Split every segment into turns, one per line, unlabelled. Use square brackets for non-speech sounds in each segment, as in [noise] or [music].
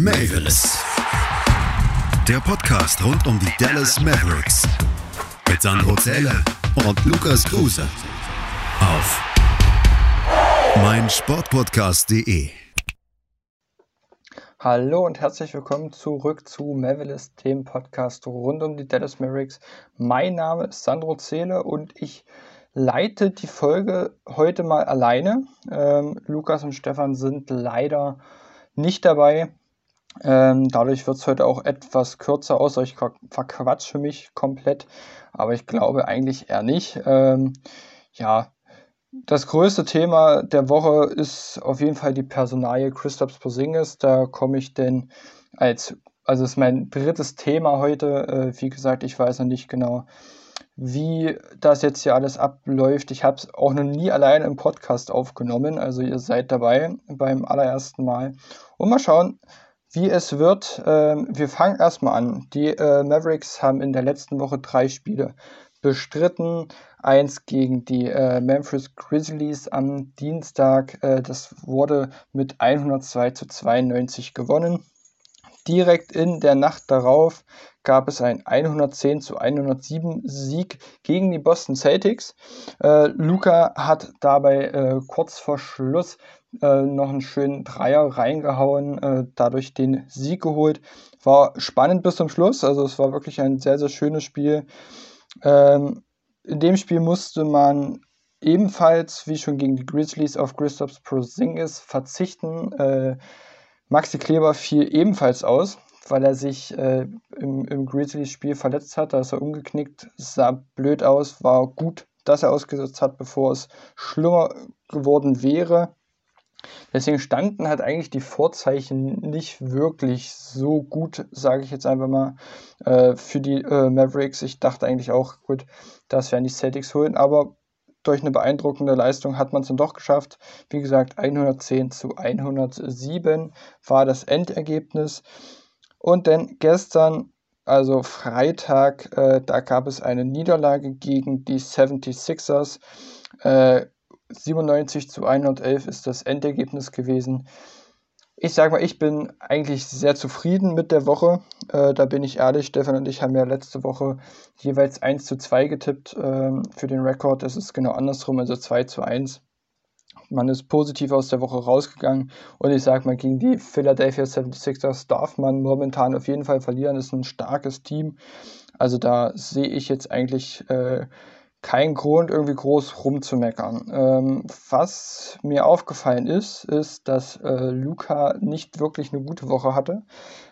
Mavis. Der Podcast rund um die Dallas Mavericks. Mit Sandro Zähler und Lukas Kruse. Auf meinsportpodcast.de.
Hallo und herzlich willkommen zurück zu Mavericks, dem Podcast rund um die Dallas Mavericks. Mein Name ist Sandro Zähle und ich leite die Folge heute mal alleine. Ähm, Lukas und Stefan sind leider nicht dabei. Ähm, dadurch wird es heute auch etwas kürzer, außer ich verquatsche mich komplett. Aber ich glaube eigentlich eher nicht. Ähm, ja, das größte Thema der Woche ist auf jeden Fall die Personalie Christoph Porzingis. Da komme ich denn als, also ist mein drittes Thema heute. Äh, wie gesagt, ich weiß noch nicht genau, wie das jetzt hier alles abläuft. Ich habe es auch noch nie alleine im Podcast aufgenommen, also ihr seid dabei beim allerersten Mal. Und mal schauen, wie es wird. Ähm, wir fangen erstmal an. Die äh, Mavericks haben in der letzten Woche drei Spiele bestritten. Eins gegen die äh, Memphis Grizzlies am Dienstag. Äh, das wurde mit 102 zu 92 gewonnen. Direkt in der Nacht darauf gab es einen 110 zu 107 Sieg gegen die Boston Celtics. Äh, Luca hat dabei äh, kurz vor Schluss äh, noch einen schönen Dreier reingehauen, äh, dadurch den Sieg geholt. War spannend bis zum Schluss, also es war wirklich ein sehr, sehr schönes Spiel. Ähm, in dem Spiel musste man ebenfalls, wie schon gegen die Grizzlies, auf Christoph Prozingis verzichten. Äh, Maxi Kleber fiel ebenfalls aus, weil er sich äh, im, im Grizzlies-Spiel verletzt hat. Da ist er umgeknickt, sah blöd aus, war gut, dass er ausgesetzt hat, bevor es schlimmer geworden wäre. Deswegen standen halt eigentlich die Vorzeichen nicht wirklich so gut, sage ich jetzt einfach mal, äh, für die äh, Mavericks. Ich dachte eigentlich auch, gut, das werden die Celtics holen, aber durch eine beeindruckende Leistung hat man es dann doch geschafft. Wie gesagt, 110 zu 107 war das Endergebnis. Und dann gestern, also Freitag, äh, da gab es eine Niederlage gegen die 76ers. Äh, 97 zu 111 ist das Endergebnis gewesen ich sage mal, ich bin eigentlich sehr zufrieden mit der Woche. Äh, da bin ich ehrlich. Stefan und ich haben ja letzte Woche jeweils 1 zu 2 getippt ähm, für den Rekord. Das ist genau andersrum, also 2 zu 1. Man ist positiv aus der Woche rausgegangen und ich sage mal, gegen die Philadelphia 76ers darf man momentan auf jeden Fall verlieren. Das ist ein starkes Team. Also da sehe ich jetzt eigentlich äh, kein Grund, irgendwie groß rumzumeckern. Ähm, was mir aufgefallen ist, ist, dass äh, Luca nicht wirklich eine gute Woche hatte.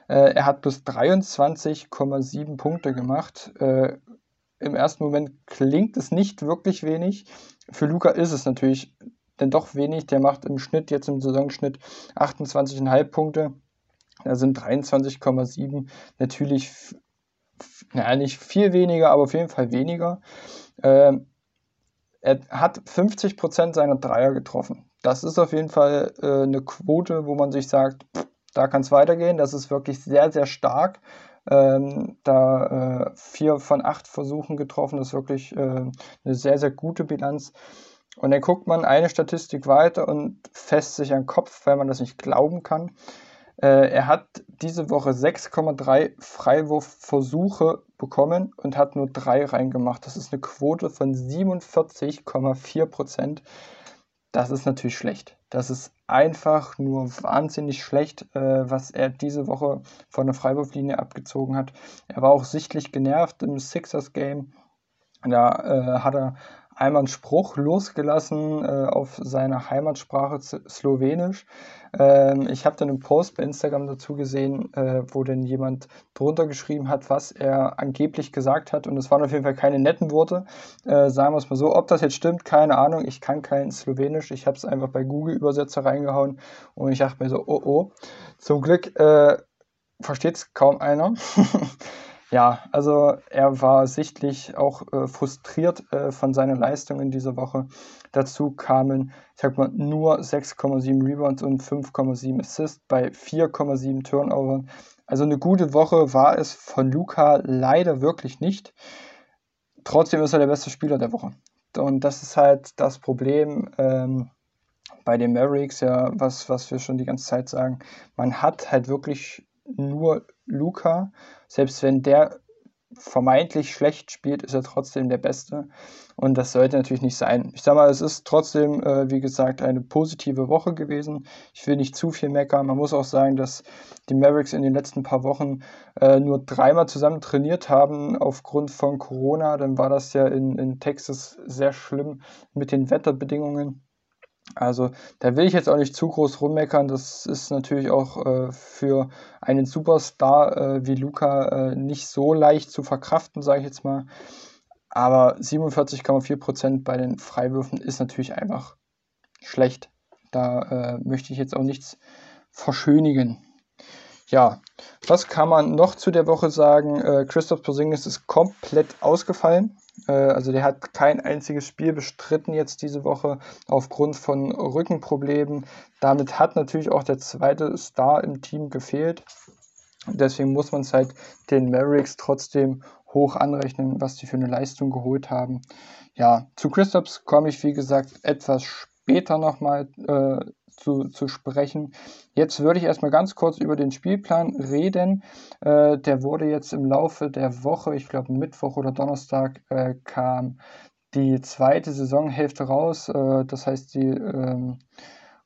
Äh, er hat bis 23,7 Punkte gemacht. Äh, Im ersten Moment klingt es nicht wirklich wenig. Für Luca ist es natürlich denn doch wenig. Der macht im Schnitt, jetzt im Saisonschnitt, 28,5 Punkte. Da sind 23,7 natürlich, naja, nicht viel weniger, aber auf jeden Fall weniger. Ähm, er hat 50% seiner Dreier getroffen. Das ist auf jeden Fall äh, eine Quote, wo man sich sagt, pff, da kann es weitergehen. Das ist wirklich sehr, sehr stark. Ähm, da äh, vier von acht Versuchen getroffen, das ist wirklich äh, eine sehr, sehr gute Bilanz. Und dann guckt man eine Statistik weiter und fässt sich an den Kopf, weil man das nicht glauben kann. Äh, er hat diese Woche 6,3 Freiwurfversuche bekommen und hat nur drei reingemacht. Das ist eine Quote von 47,4 Prozent. Das ist natürlich schlecht. Das ist einfach nur wahnsinnig schlecht, äh, was er diese Woche von der Freiwurflinie abgezogen hat. Er war auch sichtlich genervt im Sixers-Game. Da äh, hat er einmal einen Spruch losgelassen äh, auf seiner Heimatsprache Slowenisch. Ähm, ich habe dann einen Post bei Instagram dazu gesehen, äh, wo dann jemand drunter geschrieben hat, was er angeblich gesagt hat. Und es waren auf jeden Fall keine netten Worte. Äh, sagen wir es mal so. Ob das jetzt stimmt, keine Ahnung. Ich kann kein Slowenisch. Ich habe es einfach bei Google-Übersetzer reingehauen und ich dachte mir so, oh oh. Zum Glück äh, versteht es kaum einer. [laughs] Ja, also er war sichtlich auch äh, frustriert äh, von seiner Leistung in dieser Woche. Dazu kamen, ich sag mal, nur 6,7 Rebounds und 5,7 Assists bei 4,7 Turnovern. Also eine gute Woche war es von Luca leider wirklich nicht. Trotzdem ist er der beste Spieler der Woche. Und das ist halt das Problem. Ähm, bei den Mavericks ja, was, was wir schon die ganze Zeit sagen, man hat halt wirklich nur Luca. Selbst wenn der vermeintlich schlecht spielt, ist er trotzdem der Beste. Und das sollte natürlich nicht sein. Ich sag mal, es ist trotzdem, äh, wie gesagt, eine positive Woche gewesen. Ich will nicht zu viel meckern. Man muss auch sagen, dass die Mavericks in den letzten paar Wochen äh, nur dreimal zusammen trainiert haben aufgrund von Corona. Dann war das ja in, in Texas sehr schlimm mit den Wetterbedingungen. Also da will ich jetzt auch nicht zu groß rummeckern. Das ist natürlich auch äh, für einen Superstar äh, wie Luca äh, nicht so leicht zu verkraften, sage ich jetzt mal. Aber 47,4% bei den Freiwürfen ist natürlich einfach schlecht. Da äh, möchte ich jetzt auch nichts verschönigen. Ja, was kann man noch zu der Woche sagen? Äh, Christoph Porzingis ist komplett ausgefallen. Äh, also der hat kein einziges Spiel bestritten jetzt diese Woche aufgrund von Rückenproblemen. Damit hat natürlich auch der zweite Star im Team gefehlt. Deswegen muss man es halt den Mavericks trotzdem hoch anrechnen, was die für eine Leistung geholt haben. Ja, zu Christophs komme ich, wie gesagt, etwas später nochmal äh, zu, zu sprechen. Jetzt würde ich erstmal ganz kurz über den Spielplan reden. Äh, der wurde jetzt im Laufe der Woche, ich glaube Mittwoch oder Donnerstag, äh, kam die zweite Saisonhälfte raus. Äh, das heißt, die ähm,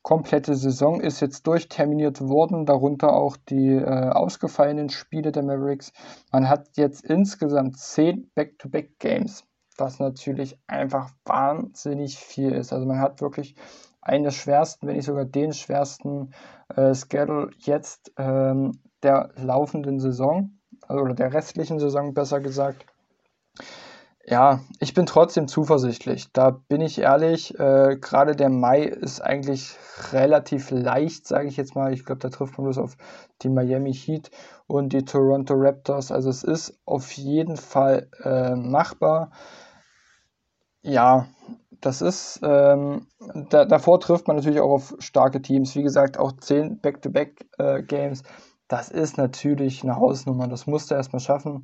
komplette Saison ist jetzt durchterminiert worden, darunter auch die äh, ausgefallenen Spiele der Mavericks. Man hat jetzt insgesamt zehn Back-to-Back-Games, was natürlich einfach wahnsinnig viel ist. Also man hat wirklich einen der schwersten, wenn nicht sogar den schwersten äh, Schedule jetzt ähm, der laufenden Saison, also, oder der restlichen Saison besser gesagt. Ja, ich bin trotzdem zuversichtlich. Da bin ich ehrlich. Äh, Gerade der Mai ist eigentlich relativ leicht, sage ich jetzt mal. Ich glaube, da trifft man bloß auf die Miami Heat und die Toronto Raptors. Also es ist auf jeden Fall äh, machbar. Ja, das ist, ähm, da, davor trifft man natürlich auch auf starke Teams. Wie gesagt, auch 10 Back-to-Back-Games. Äh, das ist natürlich eine Hausnummer. Das musste er erstmal schaffen.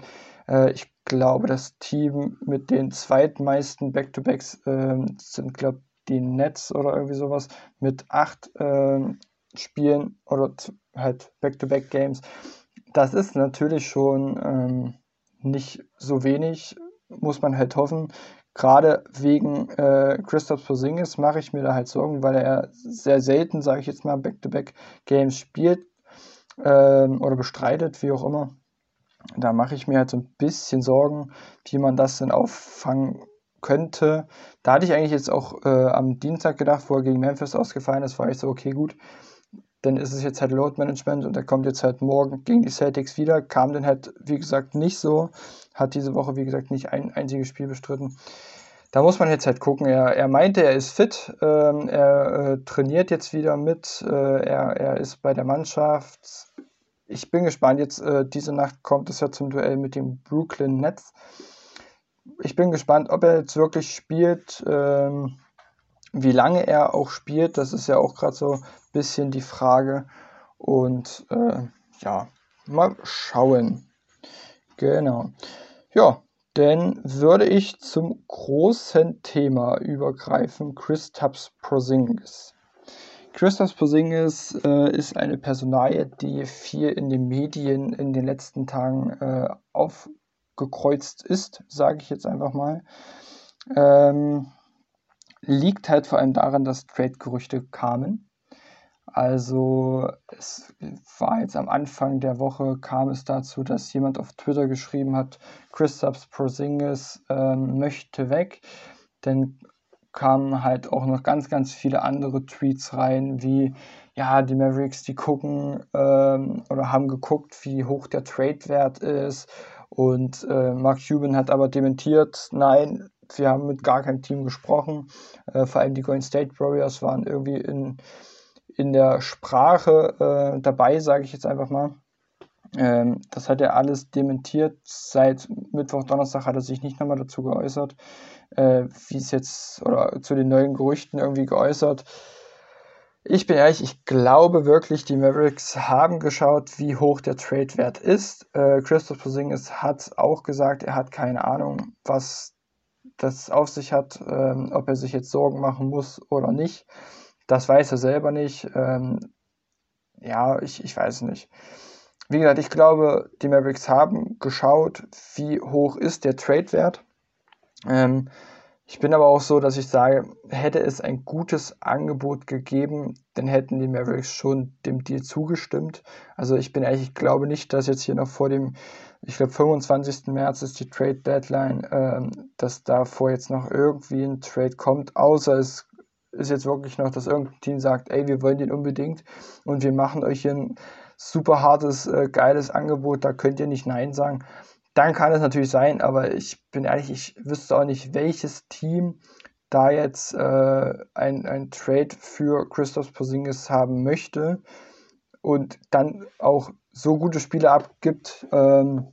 Äh, ich glaube, das Team mit den zweitmeisten Back-to-Backs äh, sind, glaube ich, die Nets oder irgendwie sowas mit acht äh, Spielen oder halt Back-to-Back-Games. Das ist natürlich schon ähm, nicht so wenig, muss man halt hoffen. Gerade wegen äh, Christoph Porzingis mache ich mir da halt Sorgen, weil er sehr selten, sage ich jetzt mal, Back-to-Back-Games spielt ähm, oder bestreitet, wie auch immer. Da mache ich mir halt so ein bisschen Sorgen, wie man das denn auffangen könnte. Da hatte ich eigentlich jetzt auch äh, am Dienstag gedacht, wo er gegen Memphis ausgefallen ist, war ich so, okay, gut, dann ist es jetzt halt Load Management und er kommt jetzt halt morgen gegen die Celtics wieder. Kam dann halt, wie gesagt, nicht so. Hat diese Woche, wie gesagt, nicht ein einziges Spiel bestritten. Da muss man jetzt halt gucken. Er, er meinte, er ist fit. Ähm, er äh, trainiert jetzt wieder mit. Äh, er, er ist bei der Mannschaft ich bin gespannt. Jetzt äh, diese Nacht kommt es ja zum Duell mit den Brooklyn Nets. Ich bin gespannt, ob er jetzt wirklich spielt, ähm, wie lange er auch spielt. Das ist ja auch gerade so ein bisschen die Frage. Und äh, ja, mal schauen. Genau. Ja, dann würde ich zum großen Thema übergreifen: Chris Tubbs Prosingis. Christoph Porzingis äh, ist eine Personalie, die viel in den Medien in den letzten Tagen äh, aufgekreuzt ist, sage ich jetzt einfach mal. Ähm, liegt halt vor allem daran, dass Trade-Gerüchte kamen. Also es war jetzt am Anfang der Woche kam es dazu, dass jemand auf Twitter geschrieben hat, Christoph Porzingis ähm, möchte weg. Denn kamen halt auch noch ganz, ganz viele andere Tweets rein, wie ja, die Mavericks, die gucken ähm, oder haben geguckt, wie hoch der Trade-Wert ist. Und äh, Mark Cuban hat aber dementiert, nein, wir haben mit gar keinem Team gesprochen. Äh, vor allem die Golden State Warriors waren irgendwie in, in der Sprache äh, dabei, sage ich jetzt einfach mal. Ähm, das hat er alles dementiert. Seit Mittwoch, Donnerstag hat er sich nicht nochmal dazu geäußert äh, wie es jetzt, oder zu den neuen Gerüchten irgendwie geäußert. Ich bin ehrlich, ich glaube wirklich, die Mavericks haben geschaut, wie hoch der Trade-Wert ist. Äh, Christoph Porzingis hat auch gesagt, er hat keine Ahnung, was das auf sich hat, ähm, ob er sich jetzt Sorgen machen muss oder nicht. Das weiß er selber nicht. Ähm, ja, ich, ich weiß nicht. Wie gesagt, ich glaube, die Mavericks haben geschaut, wie hoch ist der Trade-Wert. Ähm, ich bin aber auch so, dass ich sage, hätte es ein gutes Angebot gegeben, dann hätten die Mavericks schon dem Deal zugestimmt. Also ich bin ehrlich, ich glaube nicht, dass jetzt hier noch vor dem, ich glaube 25. März ist die Trade Deadline, ähm, dass davor jetzt noch irgendwie ein Trade kommt, außer es ist jetzt wirklich noch, dass irgendein Team sagt, ey, wir wollen den unbedingt und wir machen euch hier ein super hartes, äh, geiles Angebot, da könnt ihr nicht Nein sagen. Dann kann es natürlich sein, aber ich bin ehrlich, ich wüsste auch nicht, welches Team da jetzt äh, ein, ein Trade für Christoph Porzingis haben möchte und dann auch so gute Spiele abgibt ähm,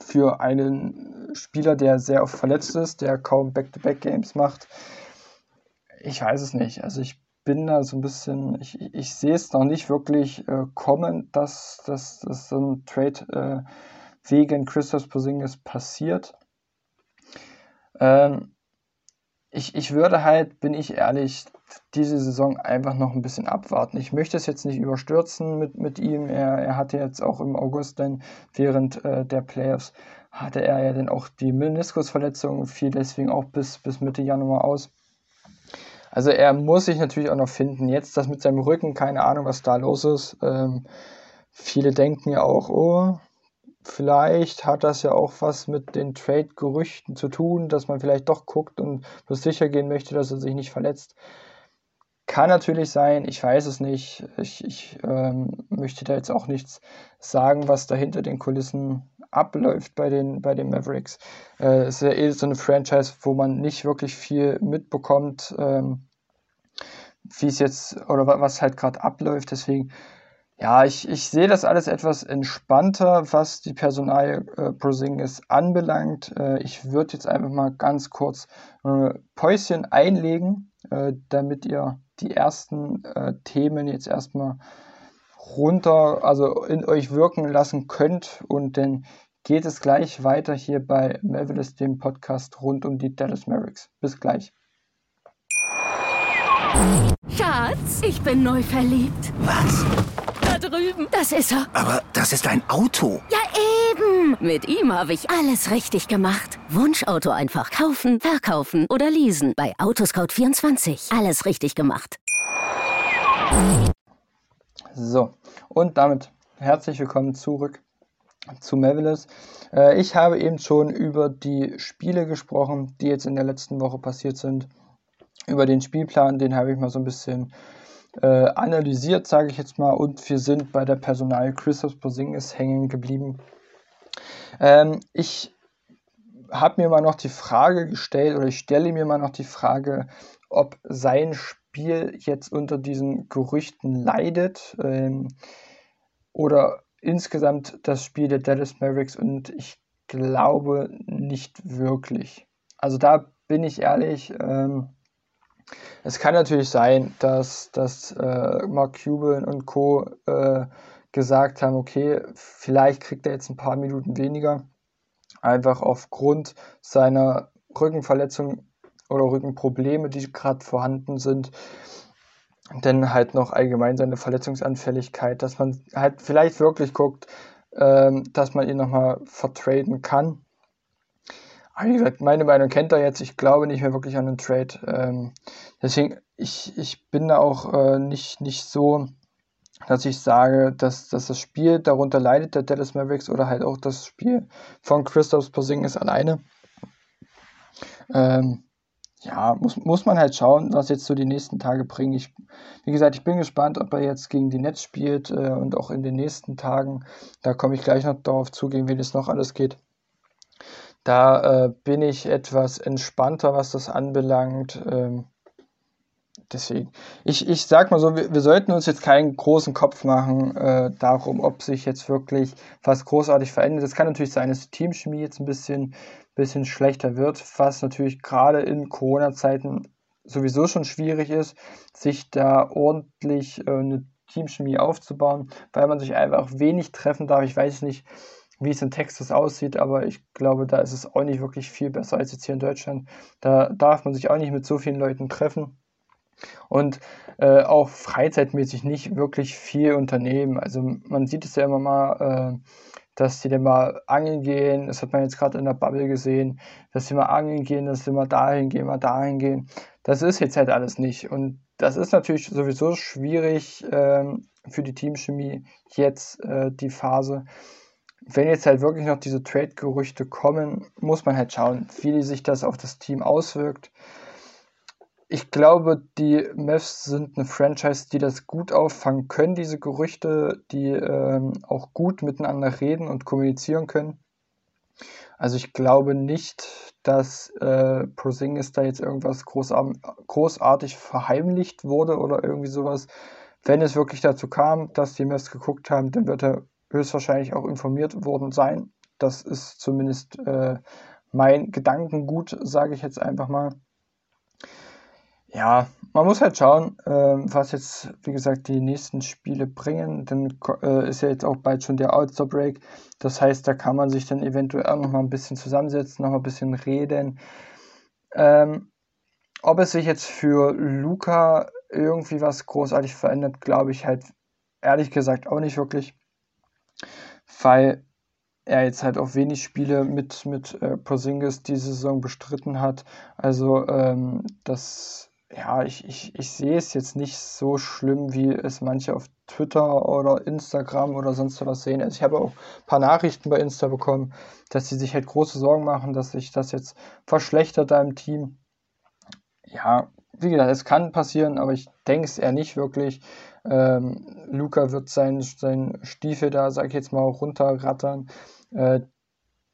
für einen Spieler, der sehr oft verletzt ist, der kaum Back-to-Back-Games macht. Ich weiß es nicht. Also ich bin da so ein bisschen, ich, ich sehe es noch nicht wirklich äh, kommen, dass, dass, dass so ein Trade äh, wegen Christoph Porzingis passiert. Ähm, ich, ich würde halt, bin ich ehrlich, diese Saison einfach noch ein bisschen abwarten. Ich möchte es jetzt nicht überstürzen mit, mit ihm. Er, er hatte jetzt auch im August dann während äh, der Playoffs hatte er ja dann auch die Meniskusverletzung, fiel deswegen auch bis, bis Mitte Januar aus. Also er muss sich natürlich auch noch finden. Jetzt das mit seinem Rücken, keine Ahnung, was da los ist. Ähm, viele denken ja auch, oh, vielleicht hat das ja auch was mit den Trade-Gerüchten zu tun, dass man vielleicht doch guckt und bloß sicher gehen möchte, dass er sich nicht verletzt. Kann natürlich sein, ich weiß es nicht. Ich, ich ähm, möchte da jetzt auch nichts sagen, was da hinter den Kulissen abläuft bei den, bei den Mavericks. Äh, es ist ja eh so eine Franchise, wo man nicht wirklich viel mitbekommt, ähm, wie es jetzt oder was halt gerade abläuft. Deswegen, ja, ich, ich sehe das alles etwas entspannter, was die Personal äh, Prosingis anbelangt. Äh, ich würde jetzt einfach mal ganz kurz äh, Päuschen einlegen, äh, damit ihr die ersten äh, Themen jetzt erstmal runter, also in euch wirken lassen könnt. Und dann geht es gleich weiter hier bei Mavericks, dem Podcast rund um die Dallas Mavericks. Bis gleich.
Schatz, ich bin neu verliebt.
Was?
Das ist er.
Aber das ist ein Auto.
Ja, eben. Mit ihm habe ich alles richtig gemacht. Wunschauto einfach kaufen, verkaufen oder leasen. Bei Autoscout24. Alles richtig gemacht.
So, und damit herzlich willkommen zurück zu Mavericks. Äh, ich habe eben schon über die Spiele gesprochen, die jetzt in der letzten Woche passiert sind. Über den Spielplan, den habe ich mal so ein bisschen äh, analysiert, sage ich jetzt mal. Und wir sind bei der Personal Christoph Posingis hängen geblieben. Ähm, ich habe mir mal noch die Frage gestellt oder ich stelle mir mal noch die Frage, ob sein Spiel jetzt unter diesen Gerüchten leidet ähm, oder insgesamt das Spiel der Dallas Mavericks und ich glaube nicht wirklich. Also da bin ich ehrlich. Ähm, es kann natürlich sein, dass, dass äh, Mark Cuban und Co. Äh, gesagt haben, okay, vielleicht kriegt er jetzt ein paar Minuten weniger, einfach aufgrund seiner Rückenverletzung oder Rückenprobleme, die gerade vorhanden sind denn halt noch allgemein seine Verletzungsanfälligkeit, dass man halt vielleicht wirklich guckt, ähm, dass man ihn nochmal vertraden kann. Wie gesagt, meine Meinung kennt er jetzt. Ich glaube nicht mehr wirklich an einen Trade. Ähm, deswegen, ich, ich bin da auch äh, nicht, nicht so, dass ich sage, dass, dass das Spiel darunter leidet, der Dallas Mavericks, oder halt auch das Spiel von Christoph Porzingis alleine. Ähm, ja, muss, muss man halt schauen, was jetzt so die nächsten Tage bringen. Ich, wie gesagt, ich bin gespannt, ob er jetzt gegen die Netz spielt äh, und auch in den nächsten Tagen. Da komme ich gleich noch darauf zu, gegen wen es noch alles geht. Da äh, bin ich etwas entspannter, was das anbelangt. Ähm, deswegen, ich, ich sag mal so, wir, wir sollten uns jetzt keinen großen Kopf machen äh, darum, ob sich jetzt wirklich was großartig verändert. Es kann natürlich sein, dass die Teamchemie jetzt ein bisschen bisschen schlechter wird, was natürlich gerade in Corona-Zeiten sowieso schon schwierig ist, sich da ordentlich äh, eine Teamchemie aufzubauen, weil man sich einfach wenig treffen darf. Ich weiß nicht, wie es in Texas aussieht, aber ich glaube, da ist es auch nicht wirklich viel besser als jetzt hier in Deutschland. Da darf man sich auch nicht mit so vielen Leuten treffen. und äh, auch freizeitmäßig nicht wirklich viel unternehmen. Also man sieht es ja immer mal, äh, dass die dann mal angeln gehen, das hat man jetzt gerade in der Bubble gesehen, dass sie mal angeln gehen, dass sie mal dahin gehen, mal dahin gehen. Das ist jetzt halt alles nicht. Und das ist natürlich sowieso schwierig ähm, für die Teamchemie jetzt äh, die Phase. Wenn jetzt halt wirklich noch diese Trade-Gerüchte kommen, muss man halt schauen, wie sich das auf das Team auswirkt ich glaube, die Mavs sind eine Franchise, die das gut auffangen können, diese Gerüchte, die ähm, auch gut miteinander reden und kommunizieren können. Also ich glaube nicht, dass äh, Prosingis da jetzt irgendwas großartig, großartig verheimlicht wurde oder irgendwie sowas. Wenn es wirklich dazu kam, dass die Mavs geguckt haben, dann wird er höchstwahrscheinlich auch informiert worden sein. Das ist zumindest äh, mein Gedankengut, sage ich jetzt einfach mal ja, man muss halt schauen, äh, was jetzt, wie gesagt, die nächsten Spiele bringen. Dann äh, ist ja jetzt auch bald schon der All-Star Break. Das heißt, da kann man sich dann eventuell auch noch mal ein bisschen zusammensetzen, noch mal ein bisschen reden. Ähm, ob es sich jetzt für Luca irgendwie was großartig verändert, glaube ich halt ehrlich gesagt auch nicht wirklich. Weil er jetzt halt auch wenig Spiele mit, mit äh, Porzingis diese Saison bestritten hat. Also ähm, das ja, ich, ich, ich sehe es jetzt nicht so schlimm, wie es manche auf Twitter oder Instagram oder sonst was sehen. Also ich habe auch ein paar Nachrichten bei Insta bekommen, dass sie sich halt große Sorgen machen, dass sich das jetzt verschlechtert da im Team. Ja, wie gesagt, es kann passieren, aber ich denke es eher nicht wirklich. Ähm, Luca wird sein, sein Stiefel da, sag ich jetzt mal, runterrattern. Äh,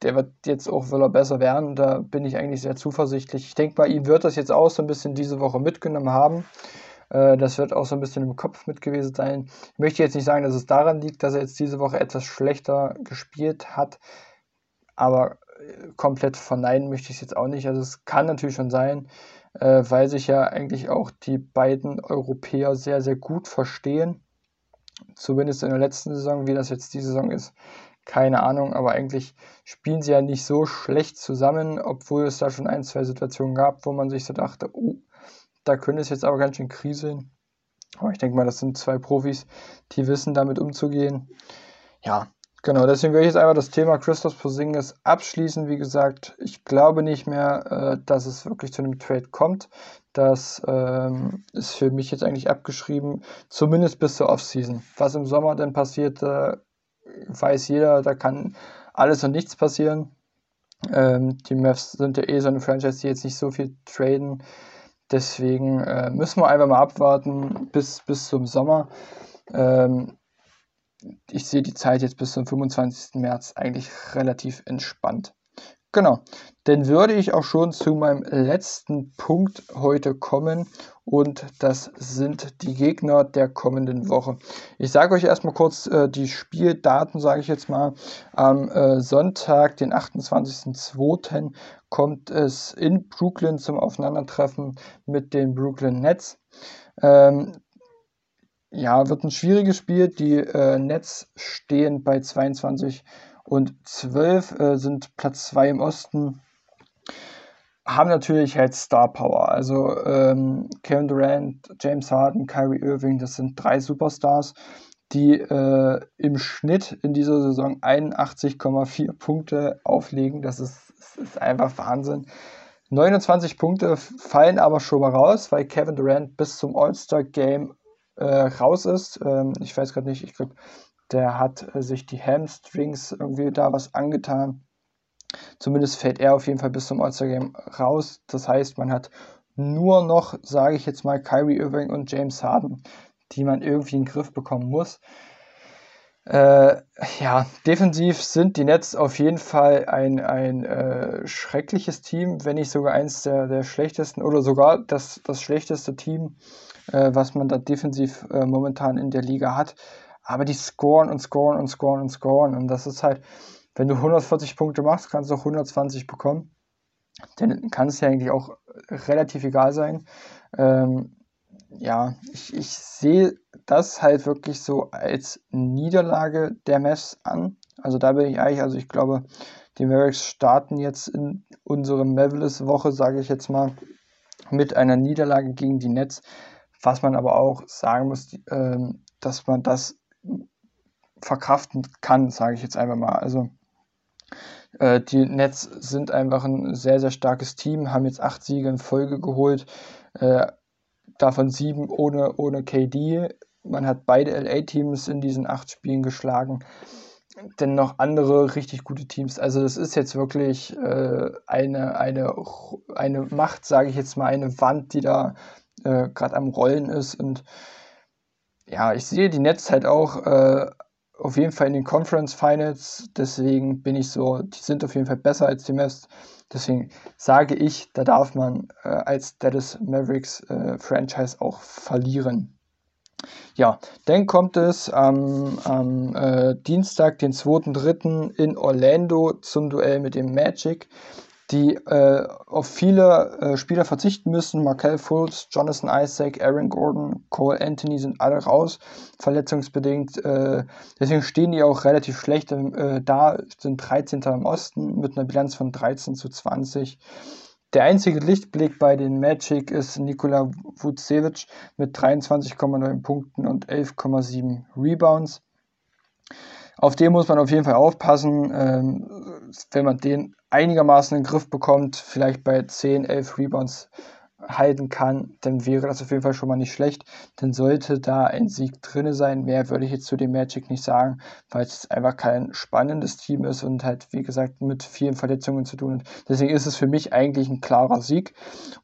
der wird jetzt auch, will er besser werden. Da bin ich eigentlich sehr zuversichtlich. Ich denke, bei ihm wird das jetzt auch so ein bisschen diese Woche mitgenommen haben. Äh, das wird auch so ein bisschen im Kopf mit gewesen sein. Ich möchte jetzt nicht sagen, dass es daran liegt, dass er jetzt diese Woche etwas schlechter gespielt hat, aber äh, komplett verneinen möchte ich es jetzt auch nicht. Also es kann natürlich schon sein, äh, weil sich ja eigentlich auch die beiden Europäer sehr, sehr gut verstehen. Zumindest in der letzten Saison, wie das jetzt die Saison ist, keine Ahnung, aber eigentlich spielen sie ja nicht so schlecht zusammen, obwohl es da schon ein, zwei Situationen gab, wo man sich so dachte, oh, da könnte es jetzt aber ganz schön kriseln. Aber ich denke mal, das sind zwei Profis, die wissen, damit umzugehen. Ja, genau, deswegen will ich jetzt einfach das Thema Christoph Porzingis abschließen. Wie gesagt, ich glaube nicht mehr, äh, dass es wirklich zu einem Trade kommt. Das ähm, ist für mich jetzt eigentlich abgeschrieben, zumindest bis zur Offseason. Was im Sommer denn passiert, äh, weiß jeder, da kann alles und nichts passieren. Ähm, die Mavs sind ja eh so eine Franchise, die jetzt nicht so viel traden. Deswegen äh, müssen wir einfach mal abwarten bis, bis zum Sommer. Ähm, ich sehe die Zeit jetzt bis zum 25. März eigentlich relativ entspannt. Genau, dann würde ich auch schon zu meinem letzten Punkt heute kommen und das sind die Gegner der kommenden Woche. Ich sage euch erstmal kurz äh, die Spieldaten, sage ich jetzt mal. Am äh, Sonntag, den 28.02., kommt es in Brooklyn zum Aufeinandertreffen mit den Brooklyn Nets. Ähm, ja, wird ein schwieriges Spiel. Die äh, Nets stehen bei 22 und 12 äh, sind Platz 2 im Osten. Haben natürlich halt Star Power. Also ähm, Kevin Durant, James Harden, Kyrie Irving, das sind drei Superstars, die äh, im Schnitt in dieser Saison 81,4 Punkte auflegen. Das ist, das ist einfach Wahnsinn. 29 Punkte fallen aber schon mal raus, weil Kevin Durant bis zum All-Star-Game raus ist. Ähm, ich weiß gerade nicht, ich glaube, der hat äh, sich die Hamstrings irgendwie da was angetan. Zumindest fällt er auf jeden Fall bis zum All-Star-Game raus. Das heißt, man hat nur noch, sage ich jetzt mal, Kyrie Irving und James Harden, die man irgendwie in den Griff bekommen muss. Äh, ja, defensiv sind die Nets auf jeden Fall ein, ein äh, schreckliches Team, wenn nicht sogar eins der, der schlechtesten oder sogar das, das schlechteste Team, äh, was man da defensiv äh, momentan in der Liga hat aber die scoren und scoren und scoren und scoren. Und das ist halt, wenn du 140 Punkte machst, kannst du auch 120 bekommen. Dann kann es ja eigentlich auch relativ egal sein. Ähm, ja, ich, ich sehe das halt wirklich so als Niederlage der Mess an. Also da bin ich eigentlich, also ich glaube, die Mavericks starten jetzt in unsere Mavericks-Woche, sage ich jetzt mal, mit einer Niederlage gegen die Nets Was man aber auch sagen muss, ähm, dass man das verkraften kann, sage ich jetzt einfach mal. Also äh, die Nets sind einfach ein sehr, sehr starkes Team, haben jetzt acht Siege in Folge geholt, äh, davon sieben ohne, ohne KD. Man hat beide LA-Teams in diesen acht Spielen geschlagen. Denn noch andere richtig gute Teams. Also das ist jetzt wirklich äh, eine, eine, eine Macht, sage ich jetzt mal, eine Wand, die da äh, gerade am Rollen ist. Und ja, ich sehe die Nets halt auch äh, auf jeden Fall in den Conference Finals. Deswegen bin ich so, die sind auf jeden Fall besser als die Mavs. Deswegen sage ich, da darf man äh, als Dallas Mavericks äh, Franchise auch verlieren. Ja, dann kommt es am, am äh, Dienstag, den 2.3. in Orlando zum Duell mit dem Magic die äh, auf viele äh, Spieler verzichten müssen. Markel Fultz, Jonathan Isaac, Aaron Gordon, Cole Anthony sind alle raus, verletzungsbedingt. Äh, deswegen stehen die auch relativ schlecht äh, da, sind 13. im Osten mit einer Bilanz von 13 zu 20. Der einzige Lichtblick bei den Magic ist Nikola Vucevic mit 23,9 Punkten und 11,7 Rebounds. Auf den muss man auf jeden Fall aufpassen. Ähm, wenn man den einigermaßen in den Griff bekommt, vielleicht bei 10, 11 Rebounds halten kann, dann wäre das auf jeden Fall schon mal nicht schlecht. Dann sollte da ein Sieg drin sein. Mehr würde ich jetzt zu dem Magic nicht sagen, weil es einfach kein spannendes Team ist und halt, wie gesagt, mit vielen Verletzungen zu tun hat. Deswegen ist es für mich eigentlich ein klarer Sieg.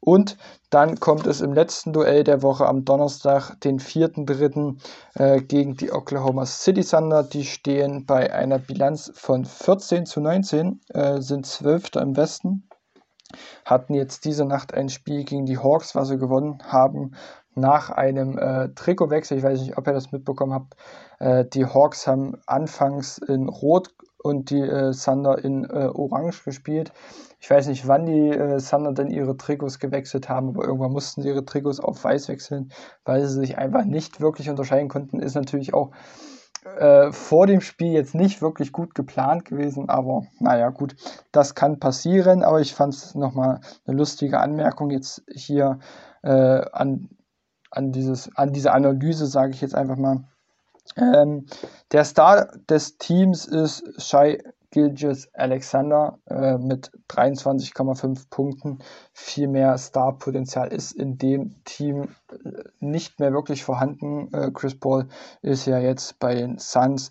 Und dann kommt es im letzten Duell der Woche am Donnerstag, den 4.3. Äh, gegen die Oklahoma City Thunder. Die stehen bei einer Bilanz von 14 zu 19, äh, sind Zwölfter im Westen hatten jetzt diese Nacht ein Spiel gegen die Hawks, was sie gewonnen haben, nach einem äh, Trikotwechsel. Ich weiß nicht, ob ihr das mitbekommen habt. Äh, die Hawks haben anfangs in Rot und die äh, Thunder in äh, Orange gespielt. Ich weiß nicht, wann die äh, Thunder denn ihre Trikots gewechselt haben, aber irgendwann mussten sie ihre Trikots auf weiß wechseln, weil sie sich einfach nicht wirklich unterscheiden konnten. Ist natürlich auch äh, vor dem Spiel jetzt nicht wirklich gut geplant gewesen, aber naja, gut, das kann passieren, aber ich fand es nochmal eine lustige Anmerkung jetzt hier äh, an, an, dieses, an diese Analyse, sage ich jetzt einfach mal. Ähm, der Star des Teams ist Shai Gilgis Alexander äh, mit 23,5 Punkten. Viel mehr Starpotenzial ist in dem Team äh, nicht mehr wirklich vorhanden. Äh, Chris Paul ist ja jetzt bei den Suns.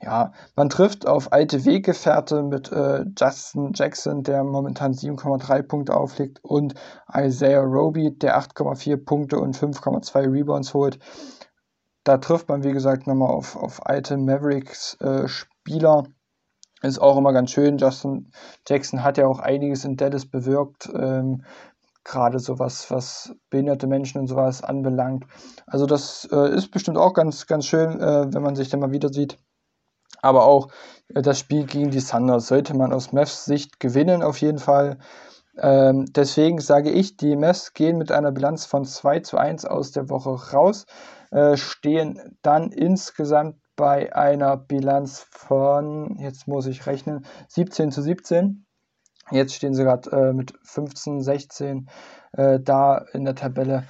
Ja, man trifft auf alte Weggefährte mit äh, Justin Jackson, der momentan 7,3 Punkte auflegt, und Isaiah Roby, der 8,4 Punkte und 5,2 Rebounds holt. Da trifft man, wie gesagt, nochmal auf, auf alte Mavericks-Spieler. Äh, ist auch immer ganz schön. Justin Jackson hat ja auch einiges in Dallas bewirkt. Ähm, gerade so was, was behinderte Menschen und sowas anbelangt. Also das äh, ist bestimmt auch ganz, ganz schön, äh, wenn man sich dann mal wieder sieht. Aber auch äh, das Spiel gegen die Thunder sollte man aus Mavs Sicht gewinnen auf jeden Fall. Ähm, deswegen sage ich, die Mavs gehen mit einer Bilanz von 2 zu 1 aus der Woche raus, äh, stehen dann insgesamt bei einer Bilanz von, jetzt muss ich rechnen, 17 zu 17. Jetzt stehen sie gerade äh, mit 15, 16 äh, da in der Tabelle.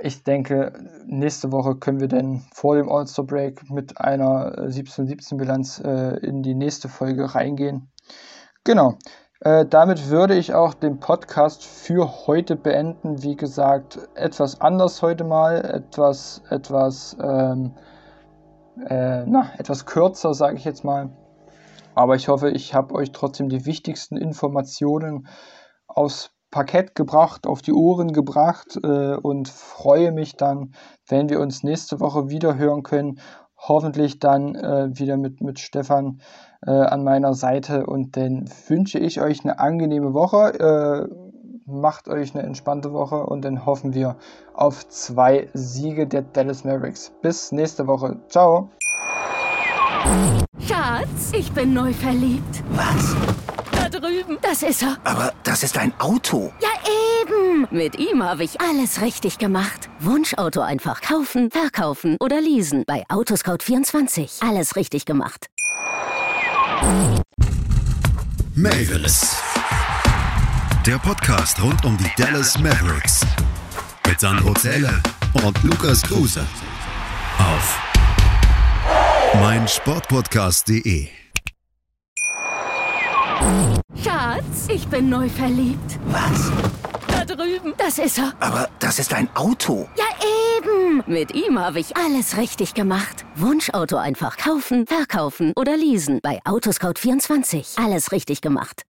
Ich denke, nächste Woche können wir dann vor dem All-Star Break mit einer 17-17 äh, Bilanz äh, in die nächste Folge reingehen. Genau. Äh, damit würde ich auch den Podcast für heute beenden. Wie gesagt, etwas anders heute mal, etwas, etwas ähm, äh, na, etwas kürzer, sage ich jetzt mal. Aber ich hoffe, ich habe euch trotzdem die wichtigsten Informationen aufs Parkett gebracht, auf die Ohren gebracht äh, und freue mich dann, wenn wir uns nächste Woche wieder hören können. Hoffentlich dann äh, wieder mit, mit Stefan äh, an meiner Seite und dann wünsche ich euch eine angenehme Woche. Macht euch eine entspannte Woche und dann hoffen wir auf zwei Siege der Dallas Mavericks. Bis nächste Woche. Ciao.
Schatz, ich bin neu verliebt.
Was?
Da drüben. Das ist er.
Aber das ist ein Auto.
Ja, eben. Mit ihm habe ich alles richtig gemacht. Wunschauto einfach kaufen, verkaufen oder leasen. Bei Autoscout24. Alles richtig gemacht.
Mavis. Der Podcast rund um die Dallas Mavericks. Mit Sandro Zähler und Lukas Kruse auf meinsportpodcast.de.
Schatz, ich bin neu verliebt.
Was?
Da drüben. Das ist er.
Aber das ist ein Auto.
Ja, eben. Mit ihm habe ich alles richtig gemacht. Wunschauto einfach kaufen, verkaufen oder leasen. Bei Autoscout24. Alles richtig gemacht.